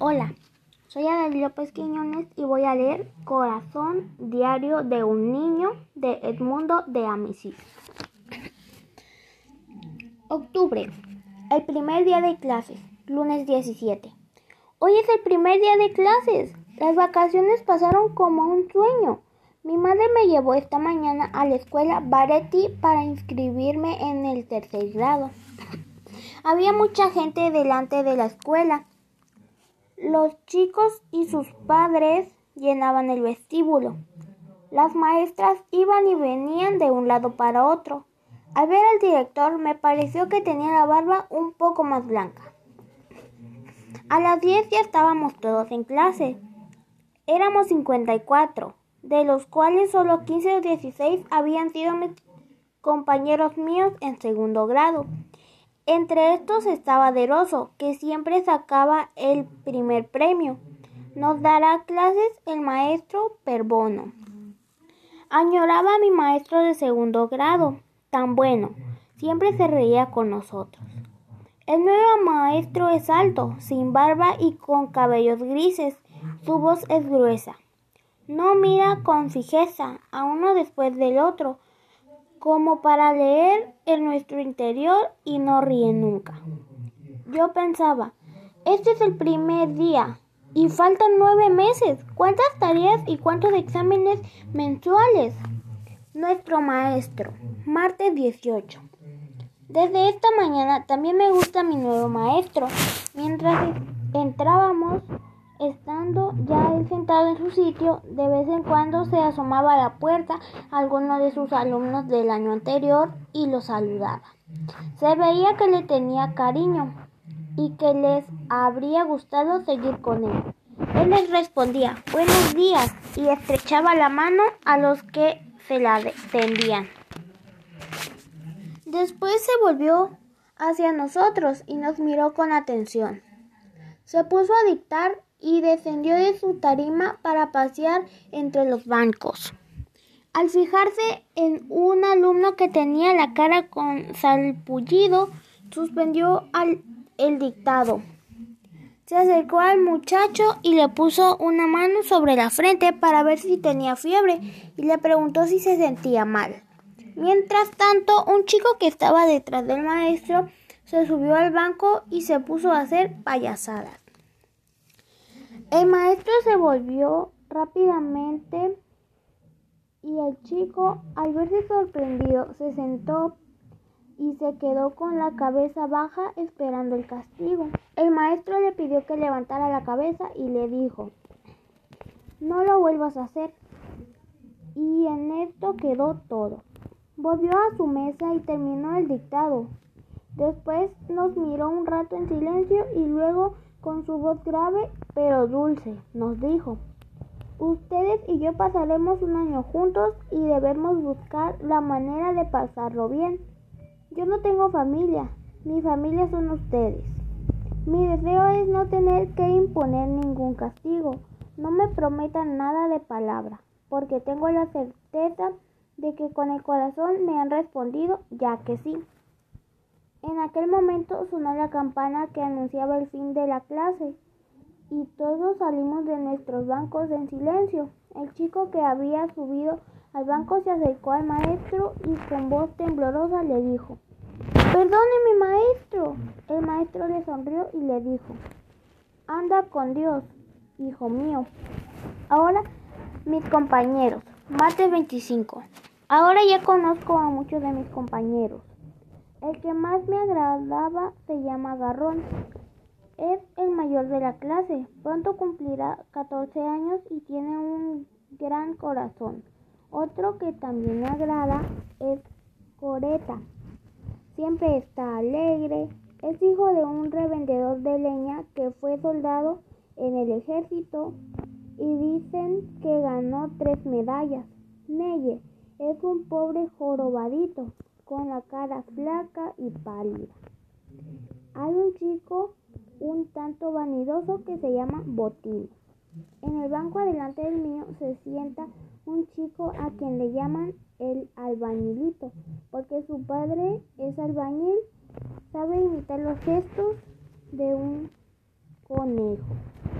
Hola, soy Adel López Quiñones y voy a leer Corazón Diario de un Niño de Edmundo de Amicis. Octubre, el primer día de clases, lunes 17. Hoy es el primer día de clases. Las vacaciones pasaron como un sueño. Mi madre me llevó esta mañana a la escuela Baretti para inscribirme en el tercer grado. Había mucha gente delante de la escuela. Los chicos y sus padres llenaban el vestíbulo. Las maestras iban y venían de un lado para otro. Al ver al director me pareció que tenía la barba un poco más blanca. A las 10 ya estábamos todos en clase. Éramos 54 de los cuales solo 15 o 16 habían sido compañeros míos en segundo grado. Entre estos estaba Deroso, que siempre sacaba el primer premio. Nos dará clases el maestro Perbono. Añoraba a mi maestro de segundo grado, tan bueno, siempre se reía con nosotros. El nuevo maestro es alto, sin barba y con cabellos grises. Su voz es gruesa. No mira con fijeza a uno después del otro, como para leer en nuestro interior y no ríe nunca. Yo pensaba, este es el primer día y faltan nueve meses. ¿Cuántas tareas y cuántos exámenes mensuales? Nuestro maestro, martes 18. Desde esta mañana también me gusta mi nuevo maestro. Mientras entrábamos, su sitio, de vez en cuando se asomaba a la puerta alguno de sus alumnos del año anterior y los saludaba. Se veía que le tenía cariño y que les habría gustado seguir con él. Él les respondía buenos días y estrechaba la mano a los que se la tendían. Después se volvió hacia nosotros y nos miró con atención. Se puso a dictar y descendió de su tarima para pasear entre los bancos. Al fijarse en un alumno que tenía la cara con salpullido, suspendió el dictado. Se acercó al muchacho y le puso una mano sobre la frente para ver si tenía fiebre y le preguntó si se sentía mal. Mientras tanto, un chico que estaba detrás del maestro se subió al banco y se puso a hacer payasadas. El maestro se volvió rápidamente y el chico, al verse sorprendido, se sentó y se quedó con la cabeza baja esperando el castigo. El maestro le pidió que levantara la cabeza y le dijo, no lo vuelvas a hacer. Y en esto quedó todo. Volvió a su mesa y terminó el dictado. Después nos miró un rato en silencio y luego con su voz grave pero dulce, nos dijo, ustedes y yo pasaremos un año juntos y debemos buscar la manera de pasarlo bien. Yo no tengo familia, mi familia son ustedes. Mi deseo es no tener que imponer ningún castigo. No me prometan nada de palabra, porque tengo la certeza de que con el corazón me han respondido ya que sí. En aquel momento sonó la campana que anunciaba el fin de la clase y todos salimos de nuestros bancos en silencio. El chico que había subido al banco se acercó al maestro y con voz temblorosa le dijo, Perdone mi maestro. El maestro le sonrió y le dijo, Anda con Dios, hijo mío. Ahora, mis compañeros, mate 25. Ahora ya conozco a muchos de mis compañeros. El que más me agradaba se llama Garrón. Es el mayor de la clase. Pronto cumplirá 14 años y tiene un gran corazón. Otro que también me agrada es Coreta. Siempre está alegre. Es hijo de un revendedor de leña que fue soldado en el ejército y dicen que ganó tres medallas. Neye es un pobre jorobadito con la cara flaca y pálida. Hay un chico un tanto vanidoso que se llama Botín. En el banco adelante del mío se sienta un chico a quien le llaman el albañilito, porque su padre es albañil, sabe imitar los gestos de un conejo.